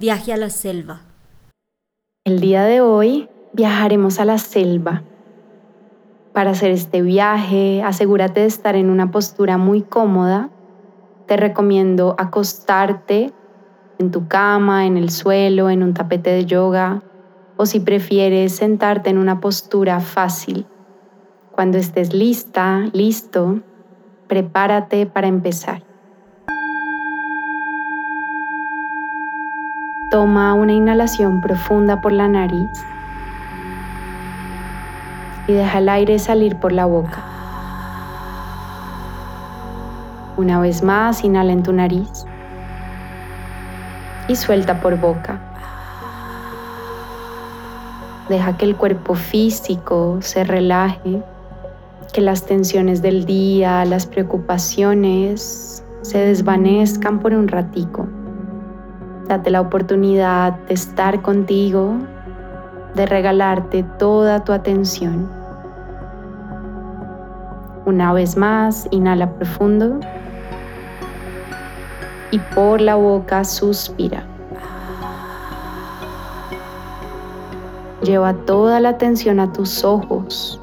Viaje a la selva. El día de hoy viajaremos a la selva. Para hacer este viaje, asegúrate de estar en una postura muy cómoda. Te recomiendo acostarte en tu cama, en el suelo, en un tapete de yoga o si prefieres sentarte en una postura fácil. Cuando estés lista, listo, prepárate para empezar. Toma una inhalación profunda por la nariz y deja el aire salir por la boca. Una vez más, inhala en tu nariz y suelta por boca. Deja que el cuerpo físico se relaje, que las tensiones del día, las preocupaciones se desvanezcan por un ratico. Date la oportunidad de estar contigo, de regalarte toda tu atención. Una vez más, inhala profundo y por la boca suspira. Lleva toda la atención a tus ojos.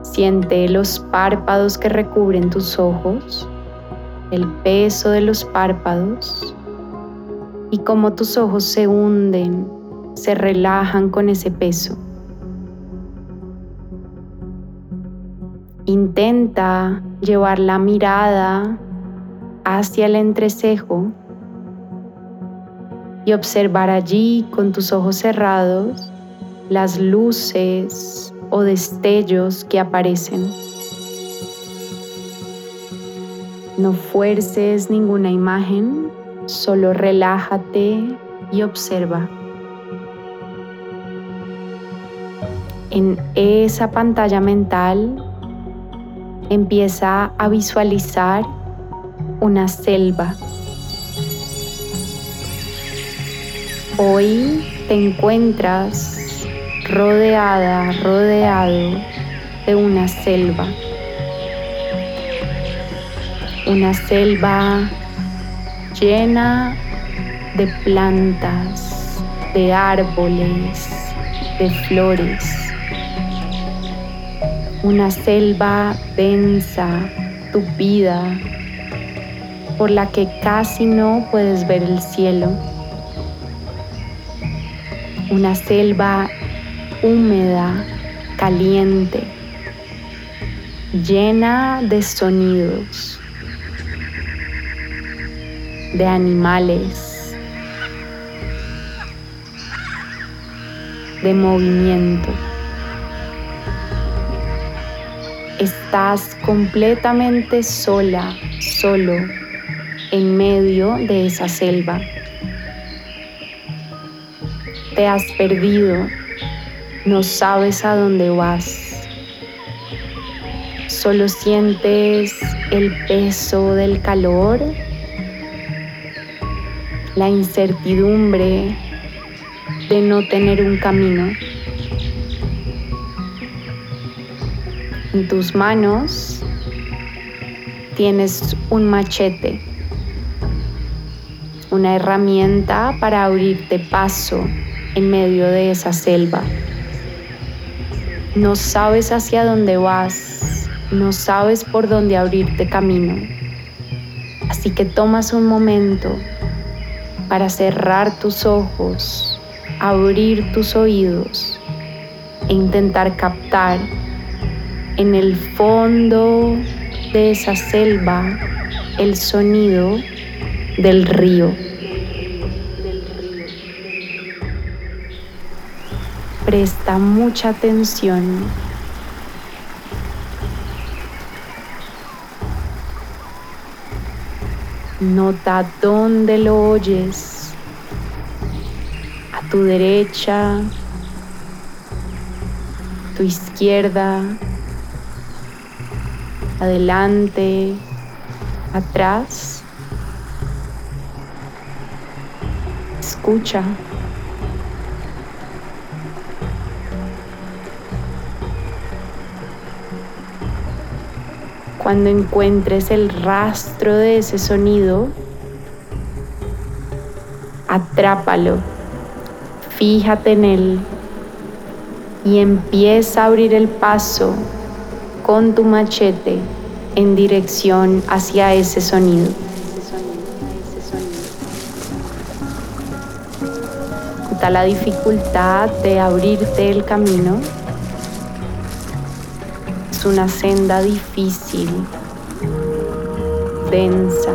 Siente los párpados que recubren tus ojos, el peso de los párpados y cómo tus ojos se hunden, se relajan con ese peso. Intenta llevar la mirada hacia el entrecejo y observar allí con tus ojos cerrados las luces o destellos que aparecen. No fuerces ninguna imagen, solo relájate y observa. En esa pantalla mental empieza a visualizar una selva Hoy te encuentras rodeada, rodeado de una selva. Una selva llena de plantas, de árboles, de flores. Una selva densa, tupida, por la que casi no puedes ver el cielo una selva húmeda, caliente, llena de sonidos, de animales, de movimiento. Estás completamente sola, solo, en medio de esa selva te has perdido, no sabes a dónde vas. Solo sientes el peso del calor, la incertidumbre de no tener un camino. En tus manos tienes un machete, una herramienta para abrirte paso en medio de esa selva. No sabes hacia dónde vas, no sabes por dónde abrirte camino. Así que tomas un momento para cerrar tus ojos, abrir tus oídos e intentar captar en el fondo de esa selva el sonido del río. Presta mucha atención. Nota dónde lo oyes. A tu derecha, tu izquierda, adelante, atrás. Escucha. Cuando encuentres el rastro de ese sonido, atrápalo, fíjate en él y empieza a abrir el paso con tu machete en dirección hacia ese sonido. Nota la dificultad de abrirte el camino. Una senda difícil, densa.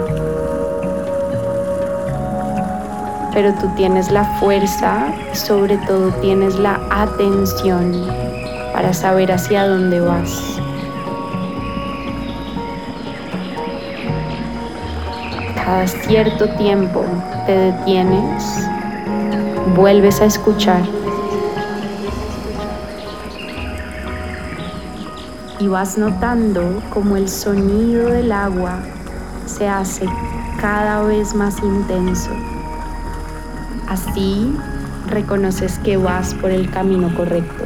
Pero tú tienes la fuerza y sobre todo tienes la atención para saber hacia dónde vas. Cada cierto tiempo te detienes, vuelves a escuchar y vas notando como el sonido del agua se hace cada vez más intenso. Así reconoces que vas por el camino correcto.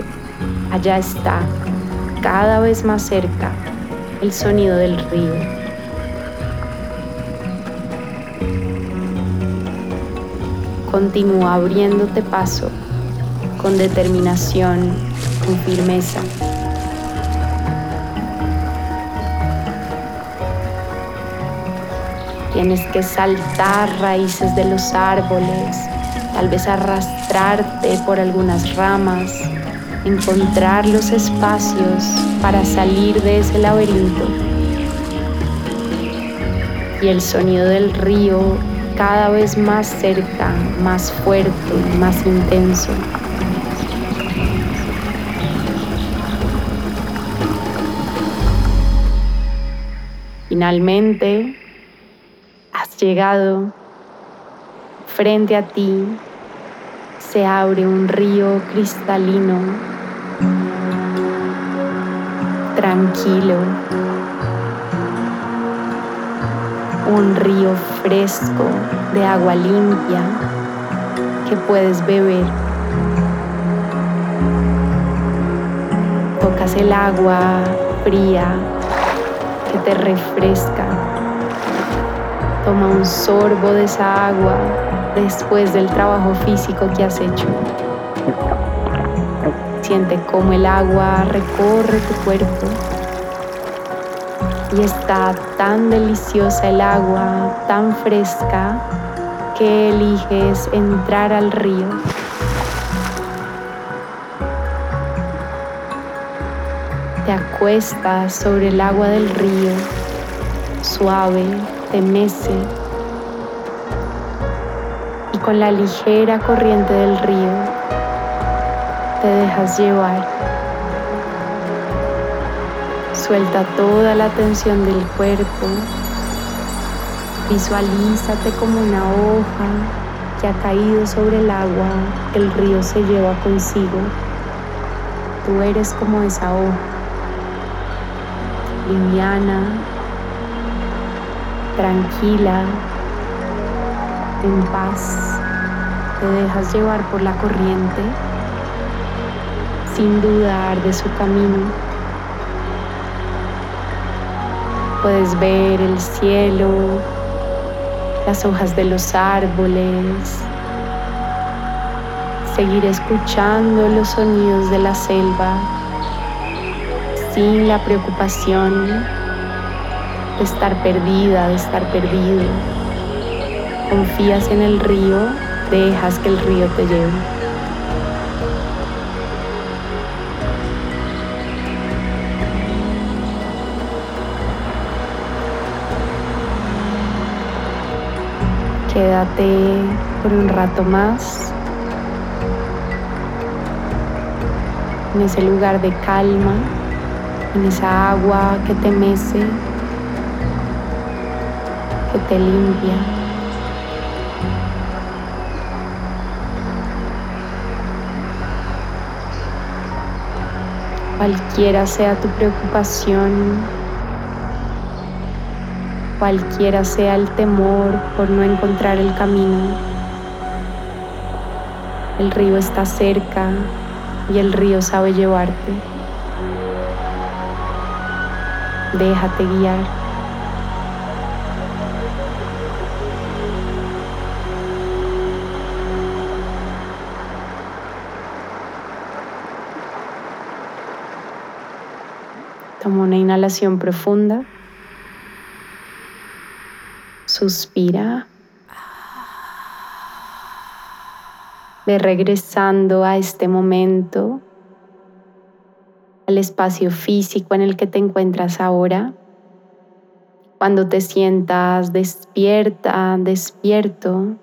Allá está, cada vez más cerca, el sonido del río. Continúa abriéndote paso con determinación, con firmeza. Tienes que saltar raíces de los árboles, tal vez arrastrarte por algunas ramas, encontrar los espacios para salir de ese laberinto. Y el sonido del río cada vez más cerca, más fuerte, más intenso. Finalmente, llegado, frente a ti se abre un río cristalino, tranquilo, un río fresco de agua limpia que puedes beber. Tocas el agua fría que te refresca Toma un sorbo de esa agua después del trabajo físico que has hecho. Siente cómo el agua recorre tu cuerpo y está tan deliciosa el agua, tan fresca, que eliges entrar al río. Te acuestas sobre el agua del río, suave, te mece y con la ligera corriente del río te dejas llevar. Suelta toda la tensión del cuerpo. Visualízate como una hoja que ha caído sobre el agua el río se lleva consigo. Tú eres como esa hoja, liviana, tranquila, en paz, te dejas llevar por la corriente sin dudar de su camino. Puedes ver el cielo, las hojas de los árboles, seguir escuchando los sonidos de la selva sin la preocupación de estar perdida, de estar perdido. Confías en el río, dejas que el río te lleve. Quédate por un rato más en ese lugar de calma, en esa agua que te mece te limpia. Cualquiera sea tu preocupación, cualquiera sea el temor por no encontrar el camino, el río está cerca y el río sabe llevarte. Déjate guiar. Toma una inhalación profunda. Suspira. Ve regresando a este momento, al espacio físico en el que te encuentras ahora. Cuando te sientas despierta, despierto,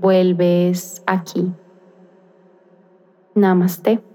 vuelves aquí. Namaste.